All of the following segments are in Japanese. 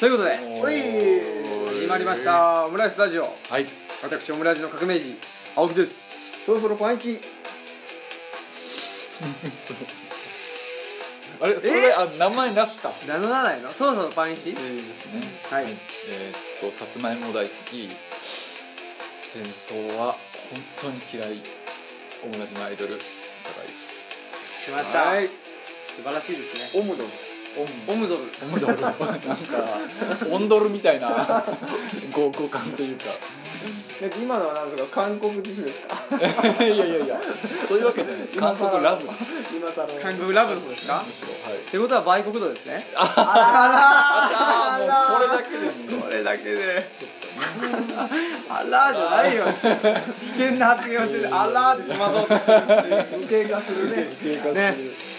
はいということで始まりましたオムライスラジオ。はい。私オムライスの革命児青木です。そろそろパンイチ。あれそれあ名前なしか。名乗らないの？そろそろパンイチ？えーですね。はい。えーっとさつまいも大好き。戦争は本当に嫌い。オムラジのアイドル酒井です。来ました。はい。素晴らしいですね。オムドオム。ドル。オムドル。なんかオンドルみたいな。合語感というか。で今のは何ですか韓国ディスですか？いやいやいや。そういうわけじゃないです。韓国ラブ。です今さの韓国ラブの方ですか？むしろはい。ってことは売国度ですね。あああもうこれだけでも。これだけであらーじゃないよ。危険な発言をしててあらーで済まそうとしてるっていう。受けがするね。経過する、ね。ま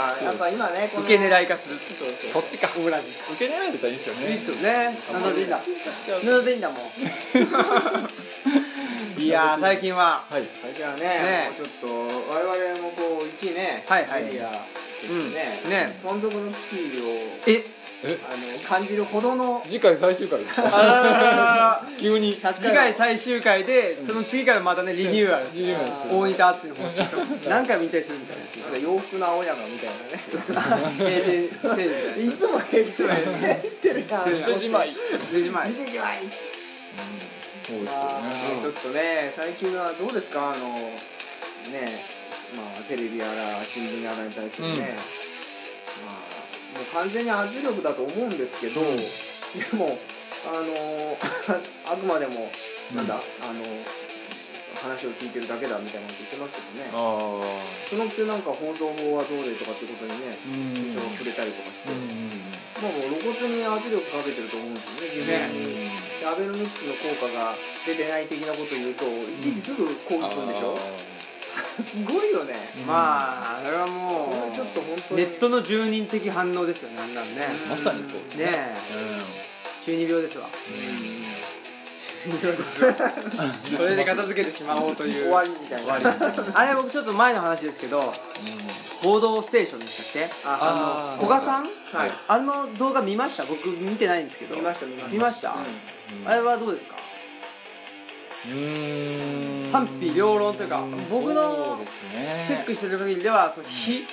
あやっぱ今ね受け狙い化する。そうそうそっちか。オムラジ。受け狙いだったらいいですよね。いいっすよね。なんでいいんだ。喧嘩しちゃうなんでいいんだもん。いやー最近は。はい。じゃあねね。ちょっと我々もこう1位ねはいはい。メディアね,、うん。ね。存続の危機をええあの感じるほどの次回最終回ですか？あらららら。ら 急に。次回最終回でその次からまたねリニューアル。リニューアルする。大仁田敦の方式 何回も引退するみたいなやつなんか洋服の青山みたいなね。閉店セールみたいないつも平気してるやんしてる店じまい10時前店じまいそうですよまあねちょっとね最近はどうですか？あのねまあテレビやら新聞やらに対するね、もう完全に圧力だと思うんですけど、うん。でもあの あくまでもなんだ、あの話を聞いてるだけだみたいなこと言ってますけどね。あそのくせなんか放送法はどうでとかってことにね首相が触れたりとかして、うんまあもう露骨に圧力かけてると思うんですよね自分に。でアベノミクスの効果が出てない的なことを言うといちいちすぐ攻撃するんでしょ、すごいよね、うん。まああれはこもれちょっと本当うにネットの住人的反応ですよねあんなんね。まさにそうですね。ね中二病ですわ。中二病ですよ。それで片付けてしまおうという。終わりみたいな。あれ僕ちょっと前の話ですけど「報道ステーション」でしたっけ？ああの古賀さん？はい。あの動画見ました？僕見てないんですけど。見ました見ました。見ました？うん。あれはどうですか？うん賛否両論というか僕のチェックしてる限りではその非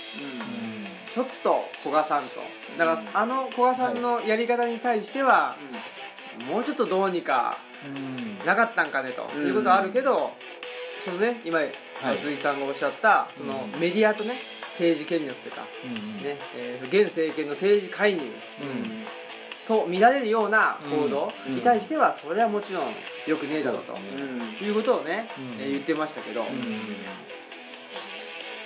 ちょっと古賀さんと。だからあの古賀さんのやり方に対してはもうちょっとどうにかうん。なかったんかねと。うん。いうことはあるけどそのね今はい。鈴木さんがおっしゃったそのうん。メディアとね政治権力というかうんねえー現政権の政治介入。うんと見られるような行動うん。に対してはそれはもちろんよくねえだろうとそうですね。うんいうことをね言ってましたけど。うん。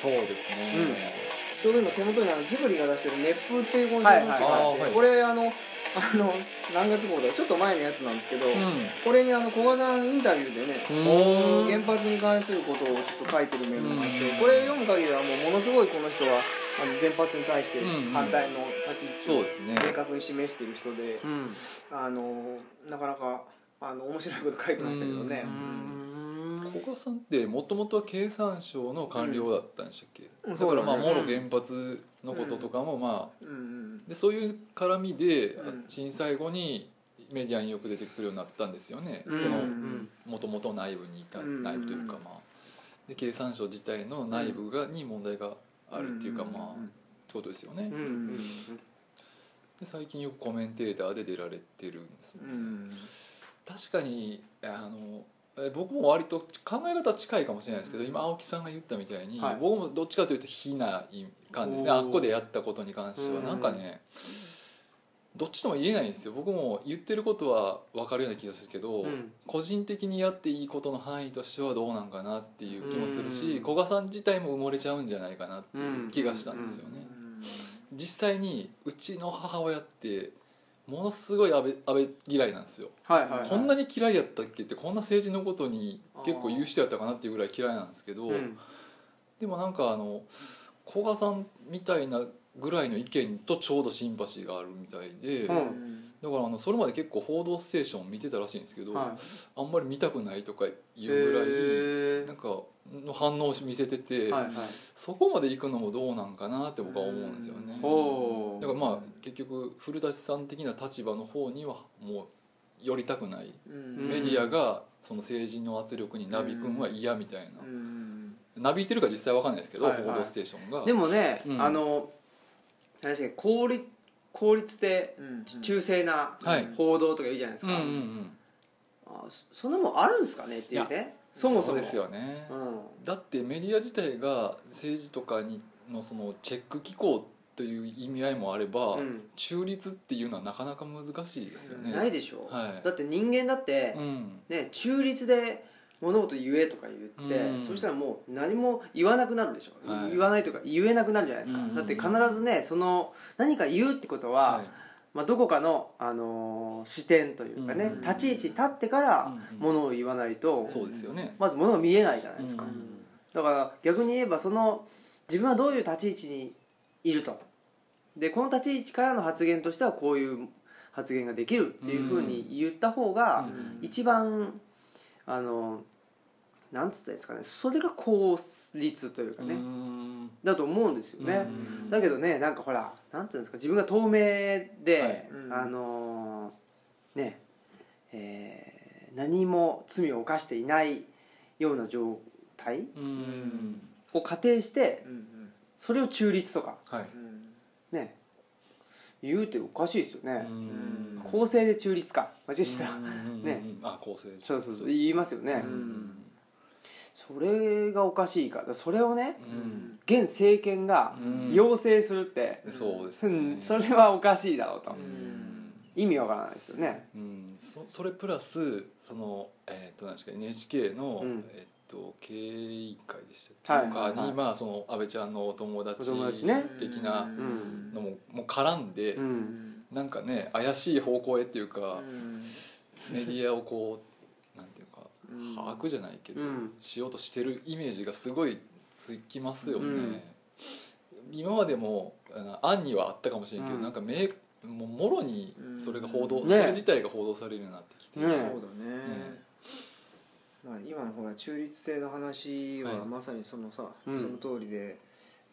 そうですね。ちょうど今手元にあのジブリが出してる「熱風」っていう本はい。があって、はいはい。これあのあの何月号だ？ちょっと前のやつなんですけど、うこれにあの古賀さんインタビューでね、ん。原発に関することをちょっと書いてるメモがあって、うん。これ読む限りはもうものすごいこの人はあの原発に対してうん反対の立ち位置を明確に示している人で、うん。あのなかなかあの面白いこと書いてましたけどね。う、ん。古賀さんってもともとは経産省の官僚だったんでしたっけ、うん。だからまあもろ原発のこととかもまあでそういう絡みでうん。震災後にメディアによく出てくるようになったんですよね、うん。そのうん。もともと内部にいた、うん。内部というかまあ。で経産省自体の内部がに問題があるっていうかうん。まあってことですよね、うん。うんで最近よくコメンテーターで出られてるんですもうん。んね、確かにあのえ僕も割と考え方近いかもしれないですけど今青木さんが言ったみたいに、はい。僕もどっちかというと非な感じですね。あっこでやったことに関しては。うんなんかねどっちとも言えないんですよ。僕も言ってることは分かるような気がするけど、うん。個人的にやっていいことの範囲としてはどうなんかなっていう気もするし、うん古賀さん自体も埋もれちゃうんじゃないかなっていう気がしたんですよね、実際にうちの母親ってものすごい安倍安倍嫌いなんですよ。はいはいはい。こんなに嫌いやったっけってこんな政治のことに結構言う人やったかなっていうぐらい嫌いなんですけど、うん。でもなんかあの古賀さんみたいなぐらいの意見とちょうどシンパシーがあるみたいで、うんだからあのそれまで結構「報道ステーション」見てたらしいんですけど、はあんまり見たくないとかいいうぐらい、へなんかの反応を見せてて、ーはいはい。そこまで行くのもどうなんかなって僕は思うんですよね。ほう。だからまあ結局古舘さん的な立場の方にはもう寄りたくない、うん。メディアがその政治の圧力になびくんは嫌みたいな、うん。なびいてるか実際わかんないですけど「はいはい。報道ステーションが」でもね、うん。あの何でしたっけ効率効率でうん中性なはい。報道とか言うじゃないですか、うんうんうん。あそそんなもんあるんですかねっていうね。そもそも。うですよね、うん。だってメディア自体が政治とかにのそのチェック機構という意味合いもあれば、うん。中立っていうのはなかなか難しいですよね。ないでしょ、はい。だって人間だって、うん。ね、中立で物事言えとか言って、うん。そしたらもう何も言わなくなるでしょ、はい。言わないとか言えなくなるじゃないですか、うん。だって必ずねその何か言うってことは、はい。まあ、どこかの、あのー視点というかね、うん。立ち位置に立ってからものを言わないと、そうですよね。まずものが見えないじゃないですか、うん。だから逆に言えばその自分はどういう立ち位置にいると。でこの立ち位置からの発言としてはこういう発言ができるっていうふうに言った方がうん。一番あのなんつったらいいですかねそれが効率というかね、うん。だと思うんですよね、うん。だけどねなんかほらなんていうんですか自分が透明で、はい。うんあのーねえー何も罪を犯していないような状態うん。を仮定してうんそれを中立とか。はい言うっておかしいですよね、うん。公正で中立か。間違えた、うん。ね。あ構成そうそうそう。言いますよね、うん。それがおかしいか。らそれをねうん。現政権がうん。要請するって、そうですそれはおかしいだろうと、うん。意味わからないですよね。うん。そそれプラスそのえっと何ですか NHK のうん。えっと経営会でしたはい。とかはいはい。にまあその安倍ちゃんのお友達お友達ね。的なうん。のももう絡んでうん。なんかね怪しい方向へっていうかうん。メディアをこうなんていうかうん。把握じゃないけどうん。しようとしてるイメージがすごいつきますよね、うん。今までも案にはあったかもしれんけど、うん。なんか明もうもろにそれが報道、うん。それ自体が報道されるようになってきて、ね。そうだね。ねまあ今のほら中立性の話ははい。まさにそのさそうん。の通りで。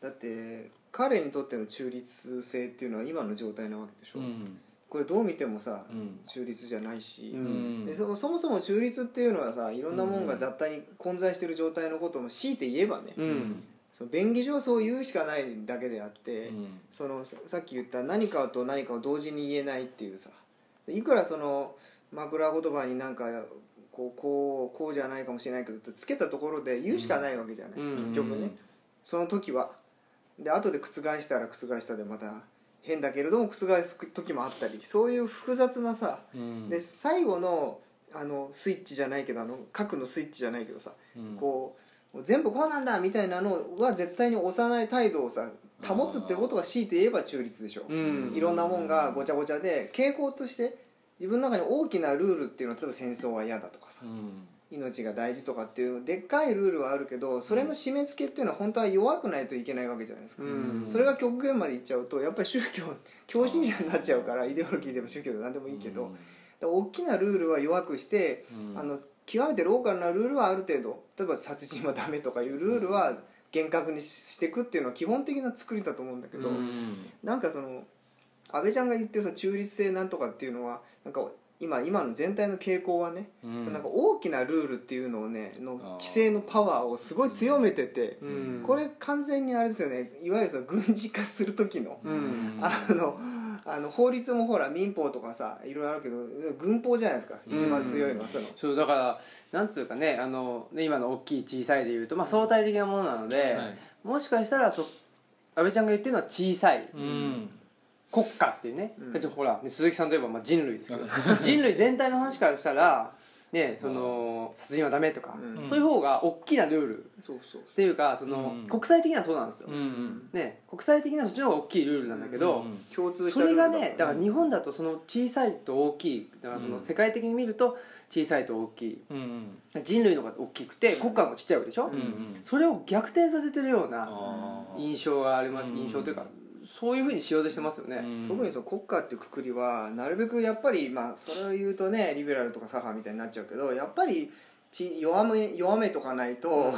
だって彼にとっての中立性っていうのは今の状態なわけでしょ。うん。これどう見てもさうん。中立じゃないし。ううん。でそそもそも中立っていうのはさいろんなもんが雑多に混在してる状態のことも強いて言えばね。うん。その便宜上そう言うしかないだけであっうてん。そのささっき言った何かと何かを同時に言えないっていうさ。いくらその枕言葉になんかこうこうこうじゃないかもしれないけどつけたところで言うしかないわけじゃない、うん。結局ね。その時は。で後で覆したら覆したでまた変だけれども覆す時もあったり。そういう複雑なさ。うん。で最後のあのスイッチじゃないけどあの核のスイッチじゃないけどさ。うん。こう全部こうなんだみたいなのは絶対に押さない態度をさ保つってことが強いて言えば中立でしょ、うん。いろんなもんがごちゃごちゃで傾向として自分の中に大きなルールっていうのは例えば戦争は嫌だとかさうん。命が大事とかっていうでっかいルールはあるけどそれの締め付けっていうのは本当は弱くないといけないわけじゃないですか、うん。それが極限までいっちゃうとやっぱり宗教教信者になっちゃうからイデオロギーでも宗教でも何でもいいけど、だから大きなルールは弱くしてうん。あの極めてローカルなルールはある程度例えば殺人はダメとかいうルールは厳格にしていくっていうのは基本的な作りだと思うんだけど、うん。なんかその安倍ちゃんが言ってるさ中立性なんとかっていうのはなんか今今の全体の傾向はね、うん。なんか大きなルールっていうのをねの規制のパワーをすごい強めてて、うん。これ完全にあれですよねいわゆるその軍事化する時の、うん。あのあの法律もほら民法とかさいろいろあるけど軍法じゃないですか一番強いのはその。そうだからなんつうかねあのね今の大きい小さいでいうと、まあ、相対的なものなので、はい。もしかしたらそ安倍ちゃんが言ってるのは小さい。うん国家っていうね、うん。だってほらね鈴木さんといえばまあ人類ですけど人類全体の話からしたら、ね、その殺人はダメとか、うん。そういう方が大きなルール。っそうそう。ていうかその、うん。国際的にはそうなんですよ、うんうん。ね、国際的にはそっちの方が大きいルールなんだけど、うん共通それがねだから日本だとその小さいと大きいだからその世界的に見ると小さいと大きい。うん人類の方が大きくて国家の方がちっちゃいわけでしょ、うんうん。それを逆転させてるような印象があります。うん。印象というかそういうふうにしようとしてますよね、うん。特にその国家っていうくくりはなるべくやっぱりまあそれを言うとねリベラルとか左派みたいになっちゃうけどやっぱりち弱め弱めとかないと、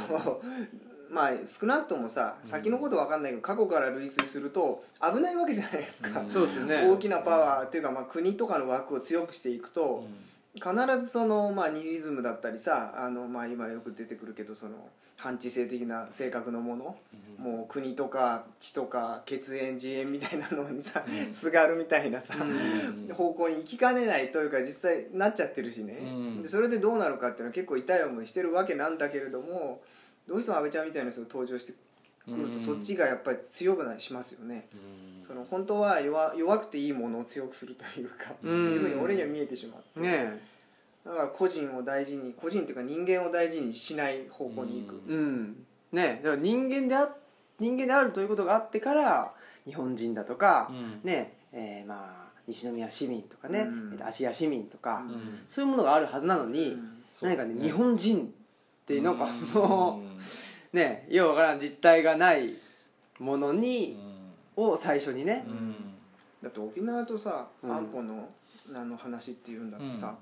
まあ少なくともさ先のこと分かんないけど過去から類推すると危ないわけじゃないですか、うん。そうですよね。大きなパワーっていうか、まあ、国とかの枠を強くしていくと、必ずその、まあ、ニヒリズムだったりさあの、まあ、今よく出てくるけどその反知性的な性格のもの、もう国とか地とか血縁自縁みたいなのにさ、うん。すがるみたいなさ、うん。方向に行きかねないというか実際なっちゃってるしね、うん。でそれでどうなるかっていうのは結構痛い思いしてるわけなんだけれどもどうしても安倍ちゃんみたいな人が登場してくると、そっちがやっぱり強くなりしますよね。その本当は弱弱くていいものを強くするというか、うん。いうふうに俺には見えてしまって、ねだから個人を大事に個人っていうか人間を大事にしない方向に行く、えうん。ねだから人間であ人間であるということがあってから日本人だとか、ねえーまあ西宮市民とかね、うん。芦屋市民とか、うん。そういうものがあるはずなのに、何かね日本人っていうなんかその、ねようわからん実態がないものに、を最初にね、だって沖縄とさうん。安保のあの話っていうんだってさ、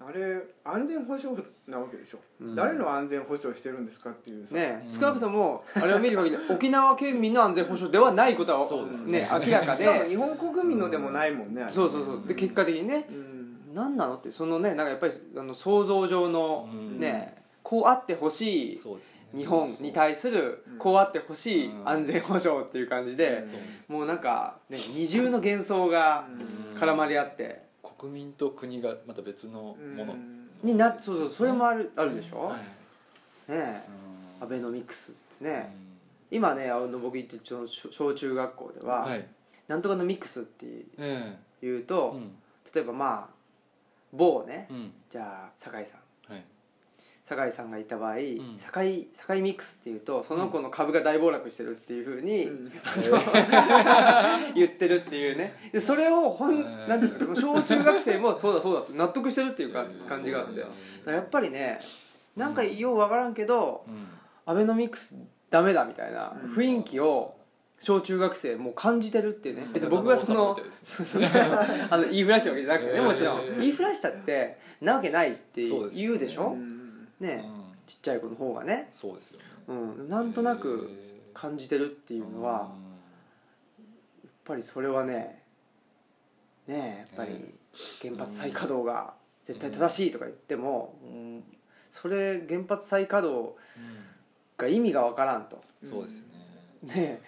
あれ安全保障なわけでしょ、うん。誰の安全保障してるんですかっていうさ、ねうん。少なくともあれを見る限り沖縄県民の安全保障ではないことはね。ね明らかしかもで日本国民のでもないもんね、あれそうそうそう。で結果的にね。うん。何なのってそのねなんかやっぱりあの想像上のうん。ねこうあってほしい日本に対するうんこうあってほしいうん。安全保障っていう感じでもうなんかね二重の幻想がうん。絡まり合って。国民と国がまた別のもの。になそうそうそれもあるあるでしょ？うん。アベノミクスってね。うん。今ねあの僕行って小小中学校でははい。なんとかのミックスってええ。いうとうん。例えばまあ某ね。うん。じゃあ酒井さん。はい酒井さんがいた場合、ん。酒井酒井ミックスっていうとその子の株が大暴落してるっていうふうに、うん。言ってるっていうね。でそれをほんへーなんですか小中学生もそうだそうだって納得してるっていうか感じがあって。だかうんらやっぱりねなんかようわからんけどうん。アベノミクスダメだみたいなうん。雰囲気を小中学生もう感じてるっていうね。うん。別に僕がその あの言いふらしたわけじゃなくてねもちろん言いふらしたってなわけないって言うでしょ？うんねうん。ちっちゃい子の方がね。そうですよね。うん。なんとなくへ感じてるってえいうのはやっぱりそれはねねえやっぱり原発再稼働が絶対正しいとか言っても、うん。それ原発再稼働が意味がわからんと。うんそうですね。ねえ。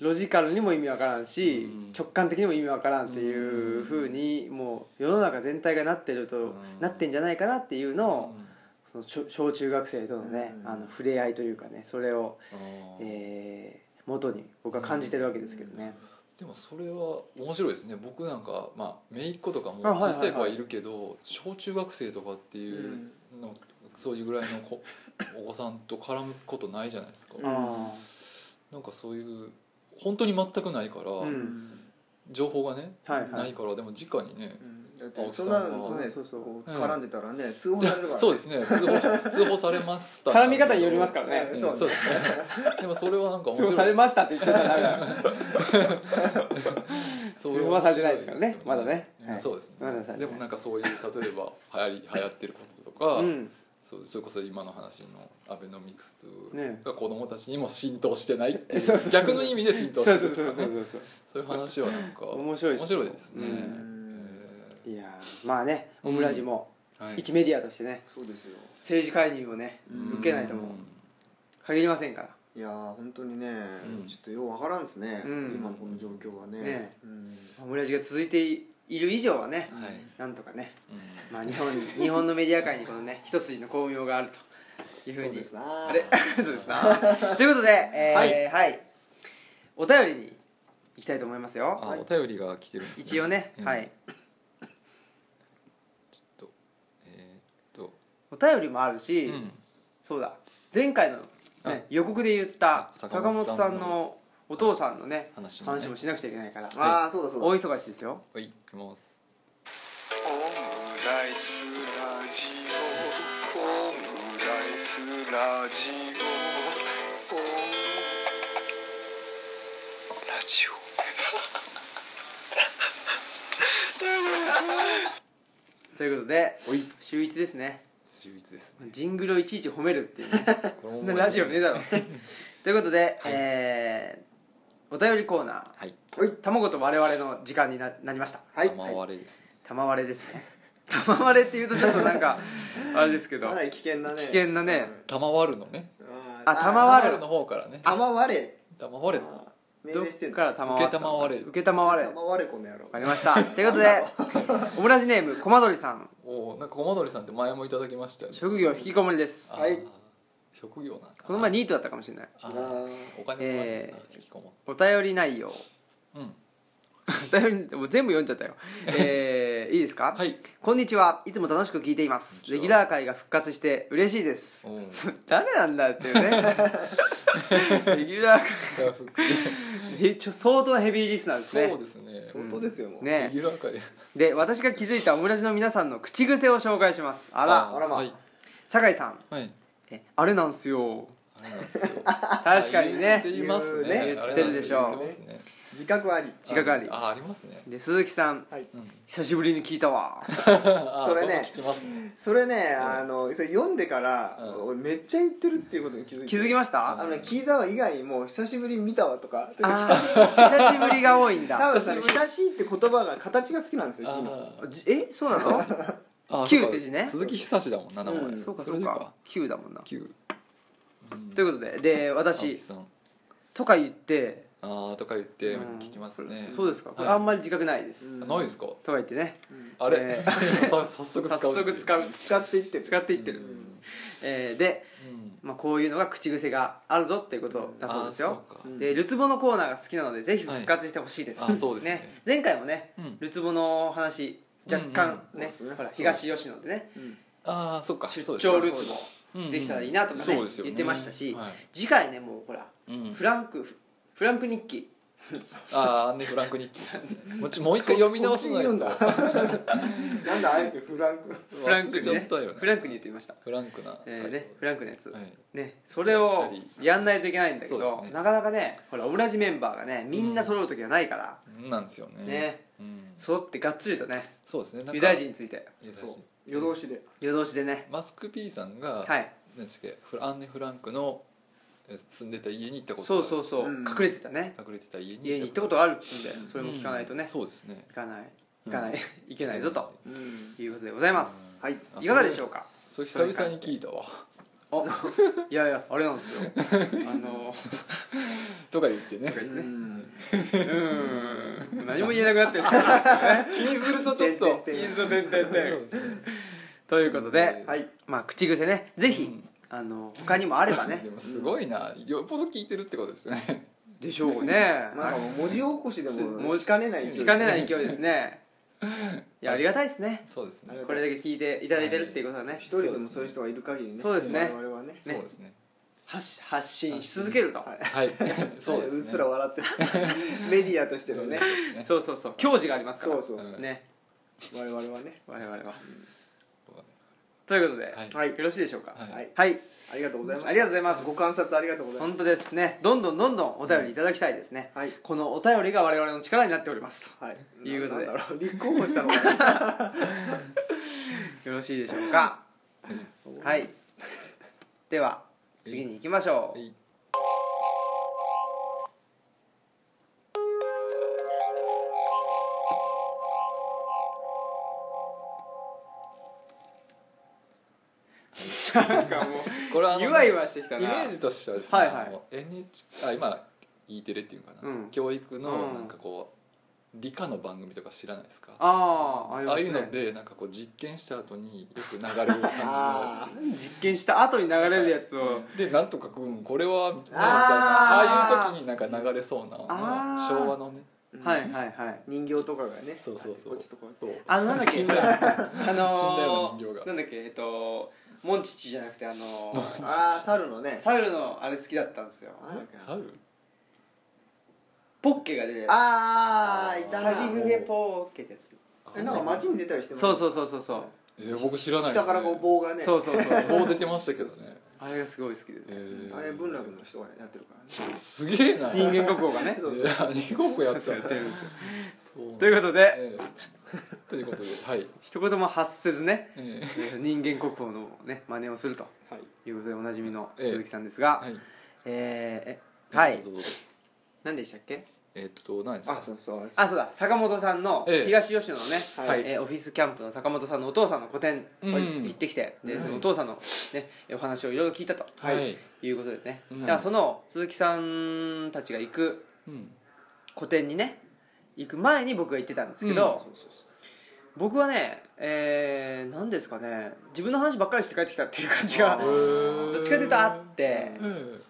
ロジカルにも意味わからんし、うん。直感的にも意味わからんっていうふうにもう世の中全体がなってると、うん。なってんじゃないかなっていうのを、うんその小小中学生とのね、うん。あの触れ合いというかねそれを、えー元に僕は感じてるわけですけどね。でもそれは面白いですね。僕なんかまあ姪っ子とかも小さい子はいるけど小中学生とかっていうのそういうぐらいの子 お子さんと絡むことないじゃないですか。なんかそういう本当に全くないから、うん。情報がね、ないからでも直にねうんだってそさんなのねそうそう絡んでたらね通報されるからねそうですね。通報通報されました。絡み方によりますからね。うん。そうそうですね。でもそれはなんか面白い通報されましたって言っちゃったらダメだ。通報はされてないですからね。まだね。そうですね。でもなんかそういう例えば流行り流行ってることとか、うん。そうそれこそ今の話のアベノミクスね。が子供たちにも浸透してないっていうそうそうそう逆の意味で浸透そうしてるそうそうそうそうそういう話はなんか面白いです面白いですね、うんいやーまあねオムラジも一メディアとしてねそうですよ。政治介入をねうん受けないともう限りませんから。いやー本当にね、うん。ちょっとようわからんですね、うん。今のこの状況はね。ね。うん。オムラジが続いている以上はねはい、なんとかねうん。まあ日本に日本のメディア界にこのね 一筋の巧妙があるというふうに。そうですなあれ？そうですなということで、えーはい、お便りに行きたいと思いますよ。あ、お便りが来てるんです、ね、一応ね、うん。はいちょっとえーっとお便りもあるし、うん。そうだ。前回の、あね、予告で言った坂坂本さんのお父さんのね話も、ね、話もしなくちゃいけないから、ああそうだそうだ。大忙しですよ。はい行きます。オムライスラジオ。オムライスラジオ。オムラジ ということで週一ですね充実ですね。ジングルをいちいち褒めるっていうね。そんなラジオねえだろ。ということで、えーお便りコーナー。はい。はい卵と我々の時間にななりました。はい。玉割れですね。玉割れですね。玉割れっていうとちょっとなんかあれですけど。かなり危険なね。危険なね。玉割るのね。ああ玉割る。の方からね。玉割れ。玉割れ。あ命どっ令してんのか。ら玉割った受け玉割れ。受け玉割れわ玉割れこの野郎かりました。ということで オムラジネームコマドリさん。おおなんか駒鳥さんって前もいただきましたよね。職業引きこもりです。あー。はい。職業なんだ。この前ニートだったかもしれない。ああー。お金もらうえ引きこもお便り内容。うん もう全部読んじゃったよ。えーいいですか？はい。こんにちは。いつも楽しく聞いています。こんにちは。レギュラー会が復活して嬉しいです。誰なんだっていうね。レギュラー会。えちょ相当なヘビーリスナーですそうねですね。相当ですよもう。ね。レギュラー会。で私が気づいたオムラジの皆さんの口癖を紹介します。あら。あらまはい。酒井さん。はい。えあれなんすよ。あれなんですよ。確かにね。言ってますね。言ってるでしょあれなんですよ。言ってますね自覚あり。自覚あり。あありますね。で鈴木さん。はい。うん。久しぶりに聞いたわ。あそれね。聞きますね。それねあのそれ読んでからうん。俺めっちゃ言ってるっていうことに気づいて。気づきました？あのね聞いたわ以外にも久しぶりに見たわとか。久しぶりが多いん多だ分その久しいって言葉が形が好きなんですよ字のえ？そうなの？九って字ね。鈴木久志だもんな名前。うん。そうかそうか。9だもんな。九ということでで青私とか言ってああとか言ってうん。聞きますね。そうですか。これはい。あんまり自覚ないです。うん。ないですか？とか言ってね。あれ？えさ 早速使う早速使う。使っていってる。使っていってる。うん。えーでうん。まあこういうのが口癖があるぞっていうことだそうですよ。でルツボのコーナーが好きなのでぜひ復活してほしいです、はいあそうですね。前回もねうん。ルツボの話若干ね,、うんうん。ほら東吉野でねうん。ああそっか。出張ルツボうん。できたらいいなとかねそうですよね。言ってましたしはい。次回ねもうほらうん。フランクフランク日記。ああねフランク日記。ですねもうちもう一回読み直さないとそっち言うんだ。なんだあえてフランク。フランクにねったよねフランクに言ってみました。フランクな。えーねフランクのやつ。はい。ねそれをやんないといけないんだけどね。なかなかねほらオムラジメンバーがねみんな揃う時がないから。うん。なんですよね。ね。うん。揃ってがっつりとねそうですね。ユダヤ人について。ユダヤ人。夜通しで。夜通しでね。マスク P さんがはい。何ですっけフラアンネ・フランクのえ住んでた家に行ったことそうそううそう。うん。隠れてたね。隠れてた家に家に行ったことあるっんでそれも聞かないとね。うん。そうですね。行かない。行かない。い。けないぞと。うん。いうことでございます。はい。あいかがでしょうか？それ久々に聞いたわ。おいやいやあれなんですよ。あのとか言ってね。うとか言ってね。ん。うん。何も言えなくなってる気にするとちょっと。そう点ですね。ということではい。まあ口癖ね。ぜひうんあの他にもあればね。でもすごいな。よっぽど聞いてるってことですよね。でしょうね。なんか文字起こしでももしかねないしかねない勢いですね。いやありがたいですね。そうですね。これだけ聞いていただいてるっていうことはね一人でもそういう人がいる限りね。そうですね。我々はね。そうですね。発発信し続けると。はい。はい。そうですね。うっすら笑ってる。メディアとしてのね。ね。そうそうそう。矜持がありますから。そうそうそう。ね。我々はね。我々はということで、はい。はい。よろしいでしょうか？はい。はい。はい。ありがとうございます。ありがとうございます。ご観察ありがとうございます。本当ですね。どんどんどんどんお便りいただきたいですね、はい。このお便りが我々の力になっております。はい。いうことで。なんだろう。立候補したのかな。よろしいでしょうか？はい。では次に行きましょう。はいなんかもこれはあのう ゆわゆわしてきたな。イメージとしてはですね、はいはい。NHK あ今 E テレっていうかな、うん。教育のうん。なんかこう理科の番組とか知らないですか？ああありああいうのでなんかこう実験した後によく流れる感じのあ実験した後に流れるやつを。でなんとかくんこれはみたいな。あー。ああいう時になんか流れそうなあー。昭和のね。ーはいはいはい。人形とかがね。そうそうそう。あのなんだっけ？死んだよ。人形が。なんだっけ？えっとモンチッチじゃなくてあのああ猿のね猿のあれ好きだったんですよ。猿？ポッケが出るやつ。ああいたな。ハギフゲポッケってやつ。えなんか街に出たりしてます？そうそうそうそうそう。えー僕知らないです、ね、下からこう棒がね。そうそうそう棒出てましたけどね。あれがすごい好きで。えー。あれ文楽の人がやってるからね。すげえな。人間国宝がね。そういや人国やったそうやってるんですよそうということでええ ということではい、一言も発せずねええ。ー人間国宝のね真似をするとはい。いうことでおなじみのええ。鈴木さんですが、ーはい。えーえはい。何でしたっけ？えっと何ですか？あそうそうあそうだ。坂本さんのええ。東吉野のね、はい。えーオフィスキャンプの坂本さんのお父さんの個展うん。行ってきて、ではいそのお父さんの、ね、お話をいろいろ聞いたと、はい。い、うことでね、うん。だからその鈴木さんたちが行くうん。個展にね行く前に僕が行ってたんですけど、僕はねえー、何ですかね自分の話ばっかりして帰ってきたっていう感じがどっちかというとあってえ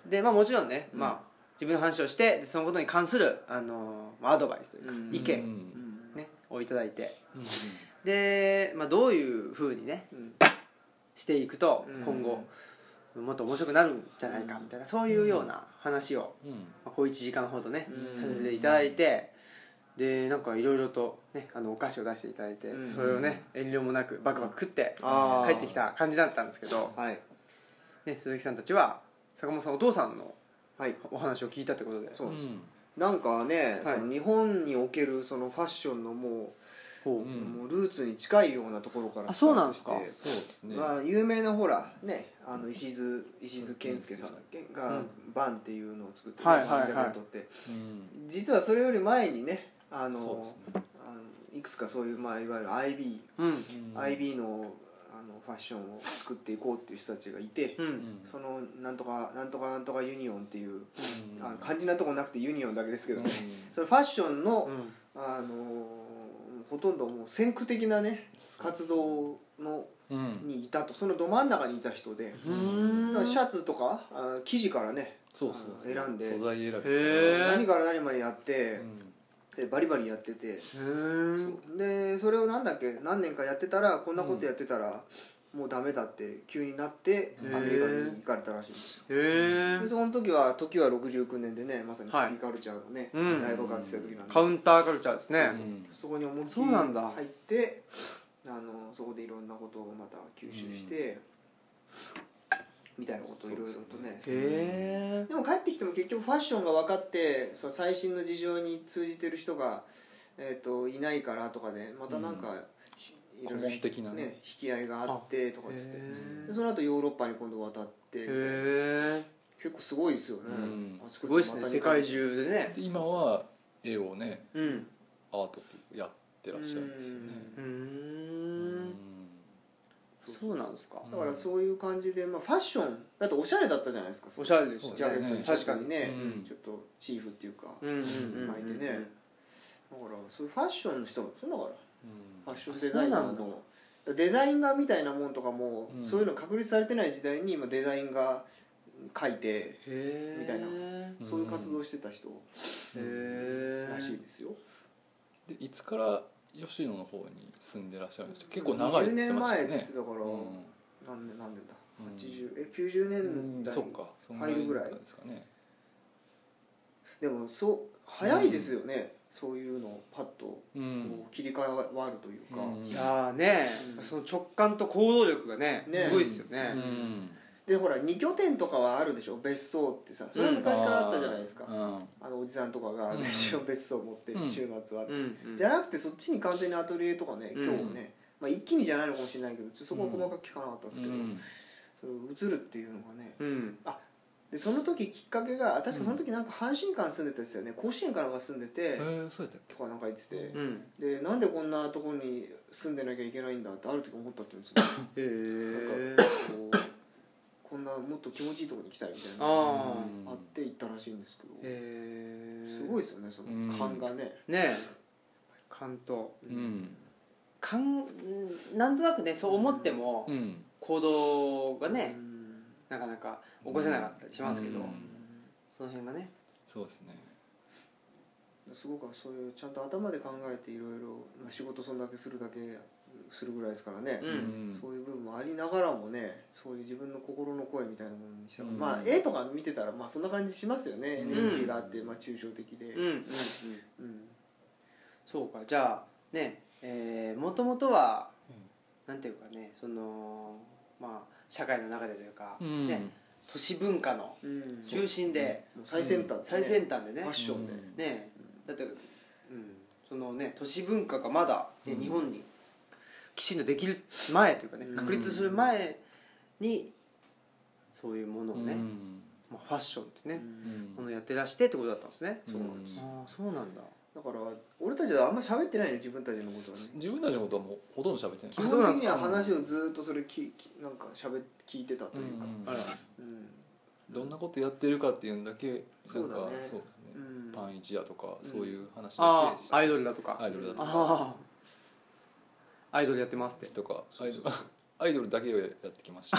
えでまあもちろんね、うん。まあ、自分の話をしてでそのことに関する、あのまあアドバイスというか、うん。意見、ね、をいただいて。うん。で、まあ、どういうふうにねうん。していくとうん。今後もっと面白くなるんじゃないかみたいなそういうような話を、うん。まあ、こう1時間ほどねうん。させていただいてでなんかいろいろと、ね、あのお菓子を出していただいてうん。それをね遠慮もなくバクバク食ってあー。帰ってきた感じだったんですけど、はい。ね、鈴木さんたちは坂本さんお父さんのはい。お話を聞いたってことで。そう。なんかね、はい。その日本におけるそのファッションのもほう。う,、うんもうルーツに近いようなところからあそうなんですか？スタートして。そうですね。まあ、有名なほらねあの石津石津健介さんだっけ？が、うん。バンっていうのを作ってはいはいはい。ジャケットって。うん。実はそれより前にねあのね。あのいくつかそういう、まあ、いわゆる IB、うん。うん。アイビー のあのファッションを作っていこうっていう人たちがいて、うん。うん。そのなんとかなんとかなんとかユニオンっていう、うん。あの肝心なとこなくてユニオンだけですけど、うん。そのファッションの、うん。あのほとんどもう先駆的なね活動のうん。にいたとそのど真ん中にいた人で、シャツとかあ生地からねそうそうそう。選んで素材選び。何から何までやってう、んでバリバリやってて、でそれをなんだっけ？何年かやってたらこんなことやってたら、もうダメだって急になってアメリカに行かれたらしいんですよ。へえでその時は時は69年でねまさにはい。フリーカルチャーのね、うん。大爆発した時なんで。カウンターカルチャーですね。うんそこに思いっきりそうなんだ。入ってあのそこでいろんなことをまた吸収して、みたいなことをいろいろとね。でも帰ってきても結局ファッションが分かってその最新の事情に通じてる人が、えー、といないからとかでまたなんか、ひいろいろね。ね引き合いがあってとかっつって。へでその後ヨーロッパに今度渡って結構すごいですよね、うん。すごいですね世界中でね。で今は絵をねうん。アートっていうやってらっしゃるんですよね。うんそうなんですか。だからそういう感じで、まあ、ファッションだっておしゃれだったじゃないですかおしゃれでしたジャケットに。ね確かにね、うん。ちょっとチーフっていうか、巻いてね、だからそういうファッションの人もそうだからファッションデあザイナーのデザイン画みたいなもんとかも、うん。そういうの確立されてない時代に今デザイン画描いてみたいなそういう活動をしてた人えらしいですよ、でいつから吉野の方に住んでらっしゃるんですか結構長いって20言って年前っましたよね。つってたから、うん。何年何年だ、うん。80え90うん年代そっか。そん入るぐらい？ですかね。でもそう早いですよね、そういうのをパッと切り替わるというか、うん。いやーね。うん。その直感と行動力がねね。すごいですよね。うんでほら二拠点とかはあるでしょ？別荘ってさそれは昔からあったじゃないですか、うん。あのおじさんとかがうん。一応別荘持ってるうん。週末は、うんうん。じゃなくてそっちに完全にアトリエとかねうん。今日ね、まあ、一気にじゃないのかもしれないけどちょっとそこは細かく聞かなかったんですけど、うん。その移るっていうのがね。うん。でその時きっかけが確かその時なんか阪神間住んでたんですよね。甲子園かなんか住んでてえーそうやったとかなんか言ってて。うん。でなんでこんなところに住んでなきゃいけないんだってある時思ったって言うんですよ。へえこうこんなもっと気持ちいいところに来たいみたいなああって行ったらしいんですけど。すごいですよねそうんの勘がね。ねえ。勘と。うん。勘なんとなくねそう思ってもうん。行動がねうん。なかなか起こせなかったりしますけど。うん。その辺がね。そうですね。すごくそういうちゃんと頭で考えていろいろまあ仕事そんだけするだけするぐらいですからね、うん。そういう部分もありながらもねそういう自分の心の声みたいなものにしたから、うん。まあ絵とか見てたらまあそんな感じしますよね、うん。エネルギーがあって、まあ、抽象的で、うんうんうん。うん。そうか。じゃあねえーもともとはうん。なんていうかねそのまあ社会の中でというかうん。ね都市文化のうん。中心で最先端、最先端でね。ファッションで、うん。ね。だってうん。そのね都市文化がまだねうん。日本にきちんとできる前というかねうん。確立する前にそういうものをね、うん。まあ、ファッションってね、うん。ものをやってらしてってことだったんですね、うん。そうなんです。ああそうなんだ。だから俺たちはあんまり喋ってないね自分たちのことはね。自分たちのことはもうほとんど喋ってない。基本的には話をずっとそれききなんか喋聞いてたというか、うん。あらうん。どんなことやってるかっていうのだけなんかそうだね。そうですね。うん。パン一やとかうんそういう話あだけアイドルだとか。アイドルだとか。ああアイドルやってますって。とか。アイドル。アイドルだけをやってきました。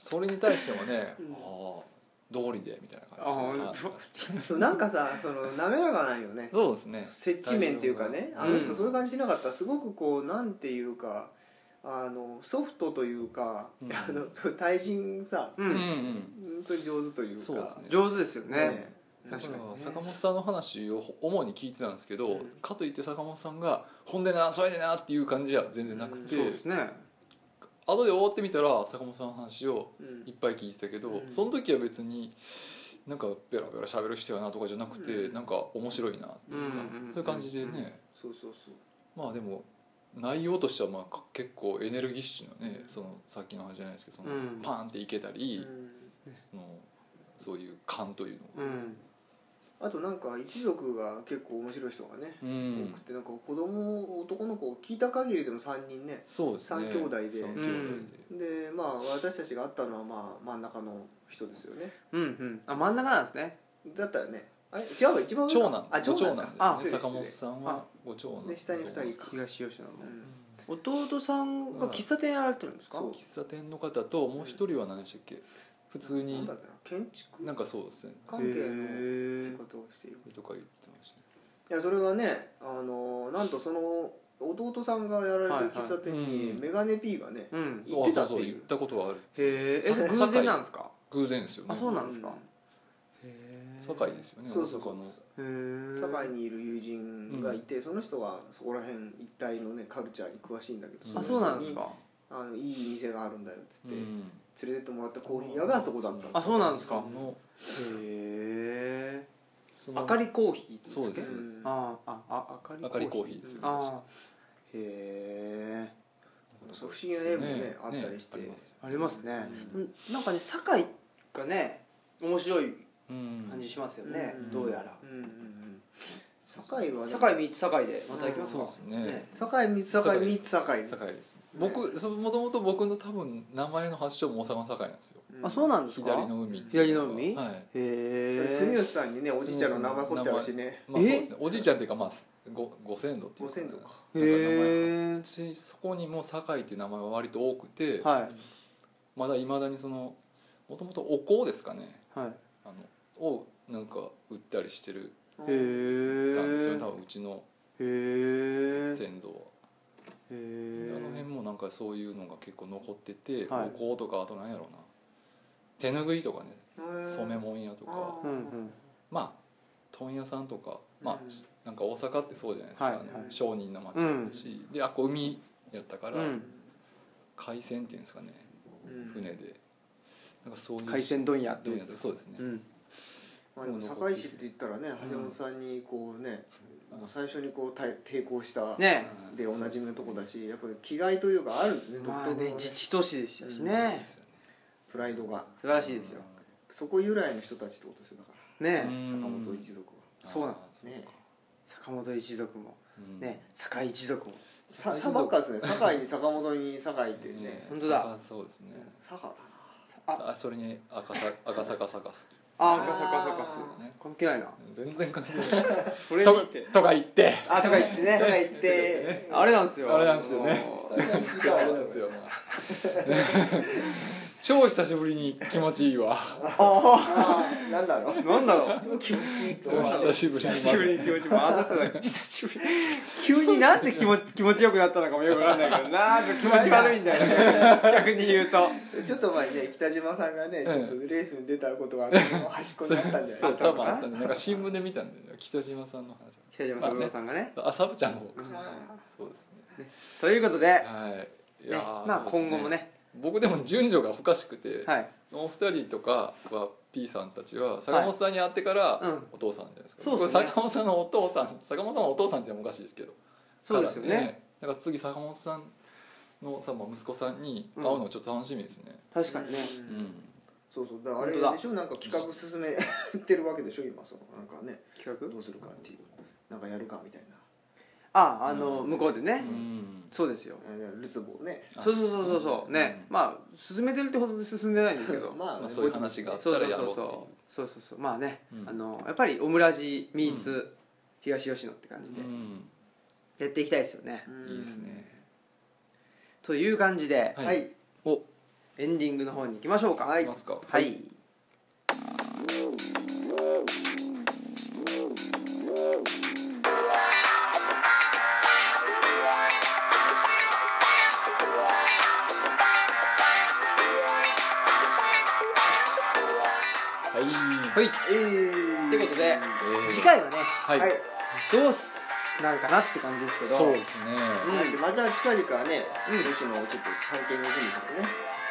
それに対してもねうん。ああ道理でみたいなあ感あじで。はい。そうなんかさその滑らかなんよね。そうですね。接地面っていうかねあのうん。人そういう感じしなかった。すごくこうなんていうかあのソフトというか、うん。あのそう対人さう、うん。んうん本当に上手というか。そうですね。上手ですよね。ね。確かにね。坂本さんの話を主に聞いてたんですけど、うん。かといって坂本さんが「ほんでなそれでな」っていう感じは全然なくて、そうですね。後で終わってみたら坂本さんの話をうん。いっぱい聞いてたけど、うん。その時は別になんかベラベラ喋る人やなとかじゃなくて、うん。なんか面白いなっていうか、うんうんそういう感じでね、そうそうそう。まあでも内容としてはまあか結構エネルギッシュなねそのさっきの話じゃないですけどその、うん。パーンっていけたり、うん。そのそういう感というのが、うんあとなんか一族が結構面白い人がね、うん。多くてなんか子供男の子を聞いた限りでも3人ねそうですね。三兄弟で。三兄弟で。でまあ私たちが会ったのはまあ真ん中の人ですよね。うんうん。あ真ん中なんですね。だったよね。あれ？違うか一番長男。ごあ長男ですね。坂本んさんはご長男。で下に二人か東吉野の。うん。弟さんが喫茶店やられてるんですか？そう。喫茶店の方ともう一人は何でしたっけ？普通なんにだったの？建築？なんかそうですね。関係の仕へ事をしている。とか言ってましたね。いやそれがねあのなんとその弟さんがやられてる喫茶店にうん。メガネ P がねえうん。行ってたってそうそう言っいうたことはあるへえさ偶然なんですか？偶然ですよね。あそうなんですか？うん。へえ堺ですよね。そうそ堺にいる友人がいて、その人はそこら辺一帯のねカルチャーに詳しいんだけどうんあそうなんですかか？あのいい店があるんだよっつって、うん。連れてってもらったコーヒー屋がそこだったんですよ。あそうなんですか？そのへえそのあかりコーヒーってそうですうんああああかりあかりコーヒーですよああへえそう不思議な絵もねね。あったりして、ありますよありますね。うん。なんかね堺がね面白いうん。感じしますよねうん。どうやら。うんうんうん。堺はね。堺ミーツ堺でまた行きますか？そうですね。堺三つ堺。三つ堺。堺です僕そのもともと僕の多分名前の発祥も大阪の堺なんですよ。あそうなんですか？左の海っていう左の海？はい。へえ住吉さんにねおじいちゃんの名前彫ってあるしね。まあそうですね。おじいちゃんっていうかまあごご先祖っていうご先祖か。なんか名前へえ私そこにも堺っていう名前は割と多くて、はい。まだいまだにそのもともとお香ですかね。はい。あのをなんか売ったりしてるへえたんですよね。多分うちのへえ先祖は、へあの辺えもなんかそういうのが結構残ってて、はい。お香とかあと何やろうな。手ぬぐいとかねうん染め物屋とか。まあ問屋さんとかまあ、うん。なんか大阪ってそうじゃないですか、はいはい。商人の町だったし、であっこ海やったから、うん。海鮮っていうんですかね。うん。船で。なんかそういう海鮮問屋ってそうですね、うん。まあでも堺市って言ったらね橋本さんにこうねもう最初にこう対抵抗したね。でおなじみのとこだしやっぱり気概というかあるんですねまあねね自治都市でしたしね。プライドが。素晴らしいですよ。そこ由来の人たちってことですよだかうね。坂本一族は。そうなんあーね。坂本一族も。うん。ね。堺一族も。ささばっかですね。堺に坂本に堺ってね。ね本当だ。坂そうですね。坂だああそれに赤さ赤坂あ赤坂サカスね。関係ないな。全然関係ない。それとにて。とか言って。あとか言ってね。な とか言ってあれなんですよ。あれなんですよね。もう。あれなんですよ超久しぶりに気持ちいいわ。あああなんだろう。あなんだろう。気持ちいいと久しぶりに。久しぶりに気持ちもあざとだ久しぶり。急になんで気持ち気持ちよくなったのかもよくわかんないけどな。ちょっと気持ち悪いんだよね。逆に言うと。ちょっと前にね北島さんがねちょっとレースに出たことが端っこにあったんじゃないですそうか多分あったんでなんか新聞で見たんで北島さんの話北島三郎さんがねあサブちゃんの方かあそうですねということで、はいいねやーまあ今後もね僕でも順序がおかしくて、はい。お二人とかは P さんたちは坂本さんに会ってからうん。お父さんじゃないですか、そうですね。僕坂本さんのお父さん坂本さんのお父さんっておかしいですけど。そうですよね。だから次坂本さんのさ、まあ、息子さんに会うのちょっと楽しみですね。確かにね。うん、そうそう。だからあれでしょ？なんか企画進め てるわけでしょ？今その。なんかね。企画？どうするかっていう。なんかやるかみたいなああの向こうでね、うん。そうですよ。えルツボね。あそうそうそうそう。そうね、うんまあ進めてるってほどで進んでないんですけど。まあまあ、そういう話があったそうらそう。そうそうやろうっていうそうそうそう。まあね、うん。あのやっぱりオムラジミーツ東吉野って感じで。うん。やっていきたいですよね、いいですね。という感じで、ははい。いお。エンディングの方に行きましょうか。はい。はい、はい。ということでえー。次回はねはい、はい。どうなるかなって感じですけど。そうですね、うん。また近々ねうん。女子のちょっと探検に行くんですよね。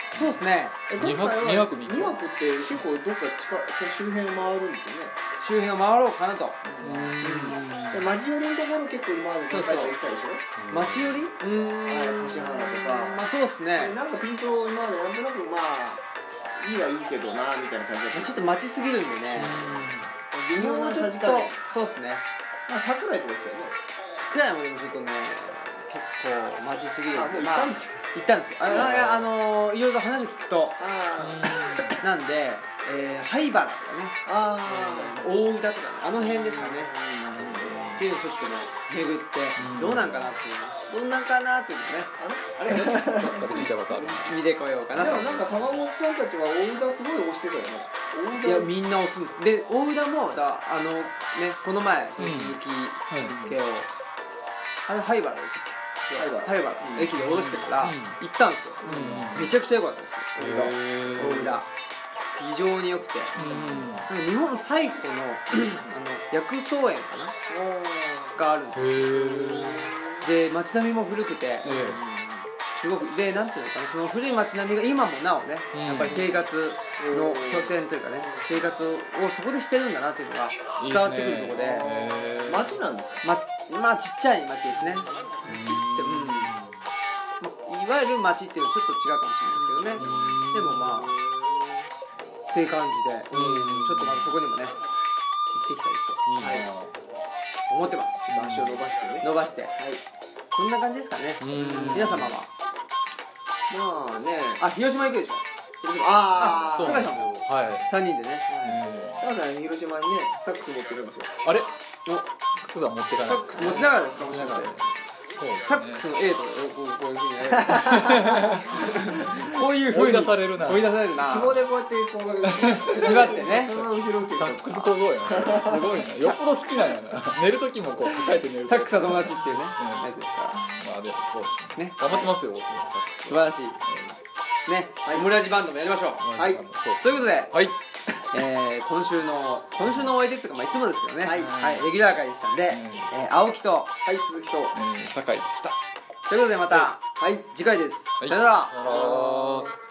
そうですね。え二泊今回は二泊三日？二泊って結構どっか近周辺回るんですよね。周辺を回ろうかなと。うん。で町寄りのところ結構今まで何回か行ってたでしょ町寄り？うーん。はい。橿原とか。まあそうですね。でなんかピント今までなんとなくまあいいはいいけどなみたいな感じだった。ちょっと待ちすぎるんでね。微妙なさじ加減そうですね。まあ桜井とかですよね。桜井もでもちょっとね結構待ちすぎるあもう行ったんですよ。行ったんですよ。あああのいろいろ話を聞くと。あなんで、えー、灰原とかね。大宇田とかね。あの辺ですかねっていうのをちょっとね巡ってうん。どうなんかなっていう。のどんなんかなっていうのをね。あれ？あれ？どっかで聞いたことある。見てこようかな。とでもなんか坂本さんたちは大宇田すごい推してたよね。いやみんな押すんです。で大宇田もだあのねこの前そのうん。鈴木はい。家を、あれ灰原でしたっけ？灰原。灰原うん。駅で降ろしてからうん。行ったんですよ、うん。めちゃくちゃ良かったですよ。大宇田。へー大宇田非常に良くて。うん日本最古の あの薬草園かな？があるんですで街並みも古くて。えすごくでなんていうのかな？その古い街並みが今もなおね、うん。やっぱり生活の拠点というかね生活をそこでしてるんだなっていうのがえ伝わってくるところで。へー。町なんですかままあちっちゃい町ですね。ちっつってうん、まあ、いわゆる町っていうのはちょっと違うかもしれないですけどね。でもまあっていう感じで、うん。ちょっとまたそこにもね行ってきたりしていい。な思ってます。足を伸ばしてね。伸ばして。はい。そんな感じですかね。うん。皆様は？まあね。あ広島行くでしょ？ああそうなんですよはい。3人でね。ええ高橋さん広島にねサックス持ってるんですよ。あれ？お。サックスは持ってかない。サックス持ちながらですか？持ちながら。もしそうですねサックスの A とかこういうふうにね。こういうふうに追い出されるな。追い出されるな。紐でこうやってこう縛ってねそ後ろ受けサックス小僧やなすごいな。よっぽど好きなんやな。寝る時もこう抱えて寝るサックスは友達っていうねうん。やつですから。まあでもそうですね。ね。頑張ってますよ僕もサックス。素晴らしい。ね。オムラジバンドもやりましょう。はいそういうことで、はいえー今週の今週のお相手っていうか、まあ、いつもですけどね。はい。レギュラー会でしたんで、うん。えー青木とはい鈴木と。えー酒井でした。ということでまたはい。次回です、はい。さよなら。あら